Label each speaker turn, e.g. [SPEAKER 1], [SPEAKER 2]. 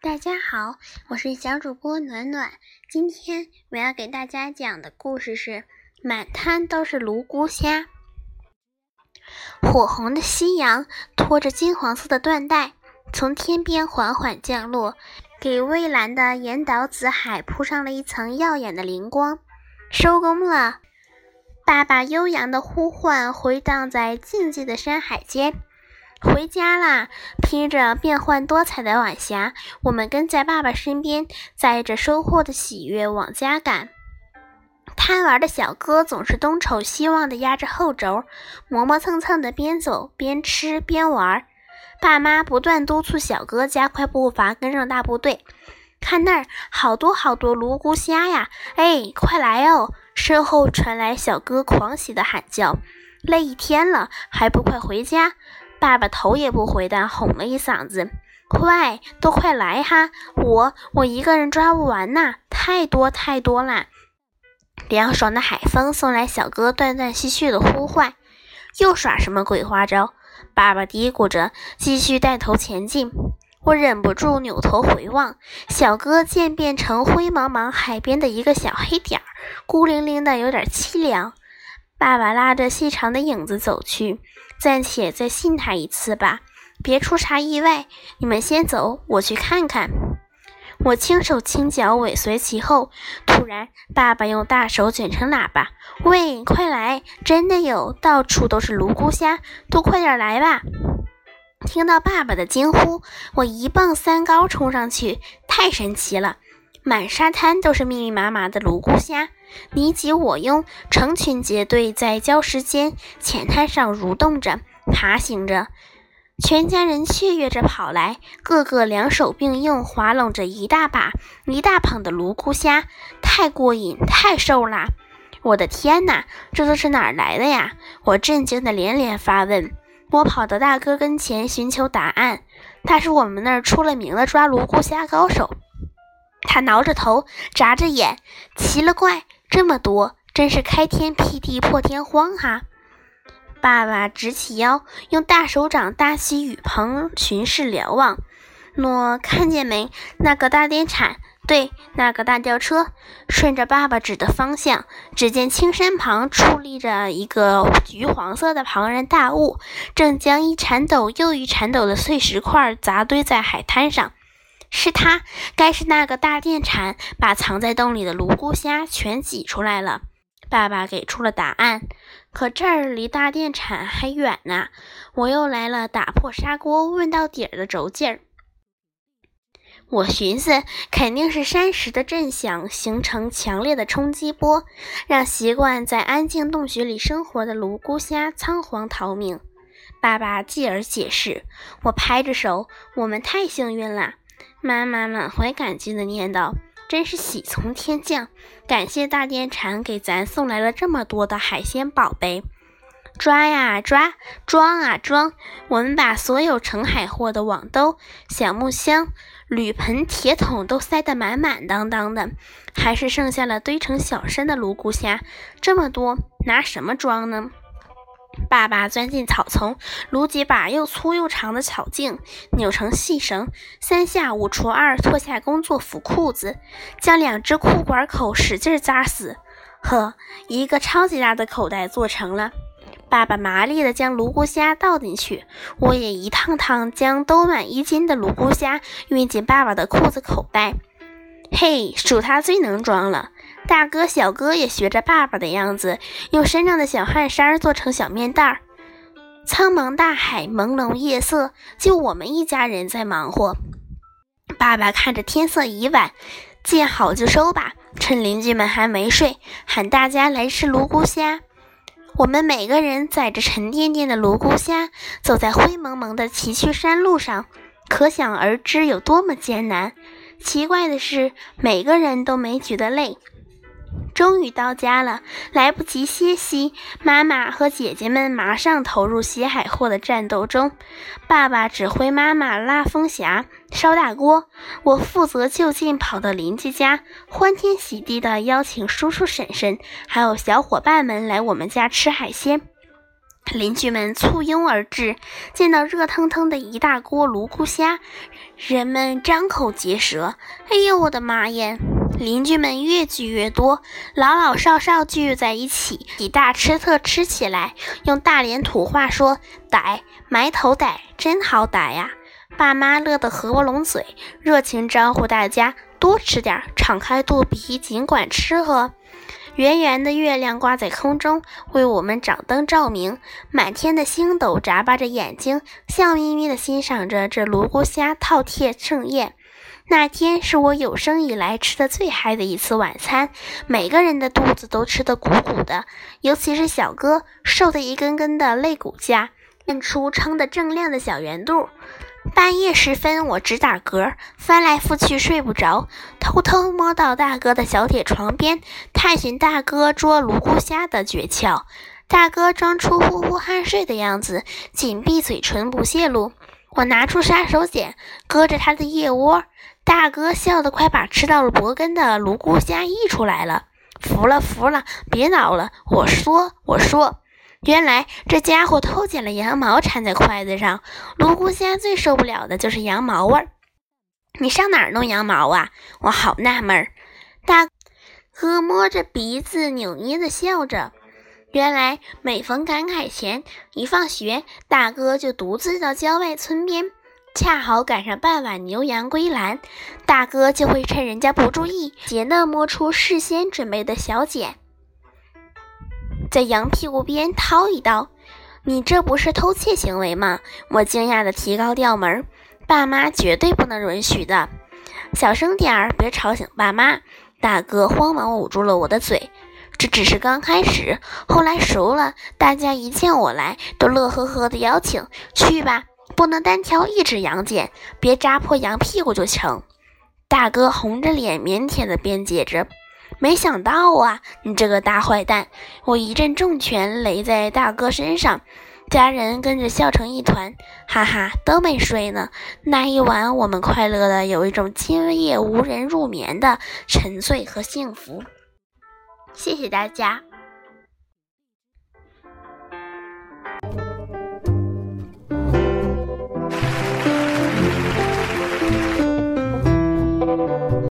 [SPEAKER 1] 大家好，我是小主播暖暖。今天我要给大家讲的故事是：满滩都是泸沽虾。火红的夕阳拖着金黄色的缎带，从天边缓缓降落，给蔚蓝的岩岛紫海铺上了一层耀眼的灵光。收工了，爸爸悠扬的呼唤回荡在静寂的山海间。回家啦！披着变幻多彩的晚霞，我们跟在爸爸身边，载着收获的喜悦往家赶。贪玩的小哥总是东瞅西望地压着后轴，磨磨蹭蹭地边走边吃边玩。爸妈不断督促小哥加快步伐，跟上大部队。看那儿，好多好多泸沽虾呀！哎，快来哦！身后传来小哥狂喜的喊叫。累一天了，还不快回家？爸爸头也不回地吼了一嗓子：“快，都快来哈！我我一个人抓不完呐，太多太多啦！”凉爽的海风送来小哥断断续续的呼唤：“又耍什么鬼花招？”爸爸嘀咕着，继续带头前进。我忍不住扭头回望，小哥渐变成灰茫茫海边的一个小黑点儿，孤零零的，有点凄凉。爸爸拉着细长的影子走去，暂且再信他一次吧，别出啥意外。你们先走，我去看看。我轻手轻脚尾随其后。突然，爸爸用大手卷成喇叭：“喂，快来！真的有，到处都是泸沽虾，都快点来吧！”听到爸爸的惊呼，我一蹦三高冲上去，太神奇了！满沙滩都是密密麻麻的泸沽虾，你挤我拥，成群结队在礁石间、浅滩上蠕动着、爬行着，全家人雀跃着跑来，个个两手并用，划拢着一大把、一大捧的泸沽虾，太过瘾，太瘦啦！我的天哪，这都是哪儿来的呀？我震惊的连连发问。我跑到大哥跟前寻求答案，他是我们那儿出了名的抓泸沽虾高手。他挠着头，眨着眼，奇了怪，这么多，真是开天辟地破天荒哈！爸爸直起腰，用大手掌搭起雨棚，巡视瞭望。喏，看见没？那个大电铲。对，那个大吊车顺着爸爸指的方向，只见青山旁矗立着一个橘黄色的庞然大物，正将一铲斗又一铲斗的碎石块砸堆在海滩上。是他，该是那个大电铲把藏在洞里的泸沽虾全挤出来了。爸爸给出了答案，可这儿离大电铲还远呢。我又来了打破砂锅问到底儿的轴劲儿。我寻思，肯定是山石的震响形成强烈的冲击波，让习惯在安静洞穴里生活的泸沽虾仓皇逃命。爸爸继而解释，我拍着手，我们太幸运了。妈妈满怀感激地念道：“真是喜从天降，感谢大电铲给咱送来了这么多的海鲜宝贝。”抓呀抓，装啊装，我们把所有盛海货的网兜、小木箱、铝盆、铁桶都塞得满满当当的，还是剩下了堆成小山的泸沽虾。这么多，拿什么装呢？爸爸钻进草丛，撸几把又粗又长的草茎，扭成细绳，三下五除二脱下工作服裤子，将两只裤管口使劲扎死。呵，一个超级大的口袋做成了。爸爸麻利地将泸沽虾倒进去，我也一趟趟将兜满一斤的泸沽虾运进爸爸的裤子口袋。嘿，数他最能装了！大哥、小哥也学着爸爸的样子，用身上的小汗衫做成小面袋儿。苍茫大海，朦胧夜色，就我们一家人在忙活。爸爸看着天色已晚，见好就收吧，趁邻居们还没睡，喊大家来吃泸沽虾。我们每个人载着沉甸甸的泸沽虾，走在灰蒙蒙的崎岖山路上，可想而知有多么艰难。奇怪的是，每个人都没觉得累。终于到家了，来不及歇息，妈妈和姐姐们马上投入洗海货的战斗中。爸爸指挥妈妈拉风匣，烧大锅，我负责就近跑到邻居家，欢天喜地的邀请叔叔婶婶还有小伙伴们来我们家吃海鲜。邻居们簇拥而至，见到热腾腾的一大锅泸沽虾，人们张口结舌。哎呦，我的妈呀！邻居们越聚越多，老老少少聚在一起，以大吃特吃起来。用大连土话说：“逮，埋头逮，真好逮呀！”爸妈乐得合不拢嘴，热情招呼大家多吃点，敞开肚皮，尽管吃喝。圆圆的月亮挂在空中，为我们掌灯照明。满天的星斗眨巴着眼睛，笑眯眯地欣赏着这泸沽虾饕餮盛宴。那天是我有生以来吃的最嗨的一次晚餐，每个人的肚子都吃得鼓鼓的，尤其是小哥，瘦的一根根的肋骨架，现出撑得正亮的小圆肚。半夜时分，我直打嗝，翻来覆去睡不着，偷偷摸到大哥的小铁床边，探寻大哥捉泸沽虾的诀窍。大哥装出呼呼酣睡的样子，紧闭嘴唇不泄露。我拿出杀手锏，割着他的腋窝。大哥笑得快把吃到了脖根的泸沽虾溢出来了。服了，服了，别挠了。我说，我说，原来这家伙偷捡了羊毛缠在筷子上。泸沽虾最受不了的就是羊毛味儿。你上哪儿弄羊毛啊？我好纳闷儿。大哥摸着鼻子扭捏的笑着。原来每逢赶海前，一放学，大哥就独自到郊外村边。恰好赶上傍晚牛羊归栏，大哥就会趁人家不注意，劫难摸出事先准备的小剪，在羊屁股边掏一刀。你这不是偷窃行为吗？我惊讶地提高调门，爸妈绝对不能允许的。小声点儿，别吵醒爸妈。大哥慌忙捂住了我的嘴。这只是刚开始，后来熟了，大家一见我来，都乐呵呵的邀请去吧。不能单挑一只羊剪，别扎破羊屁股就成。大哥红着脸腼腆的辩解着：“没想到啊，你这个大坏蛋！”我一阵重拳擂在大哥身上，家人跟着笑成一团，哈哈，都没睡呢。那一晚，我们快乐的有一种今夜无人入眠的沉醉和幸福。谢谢大家。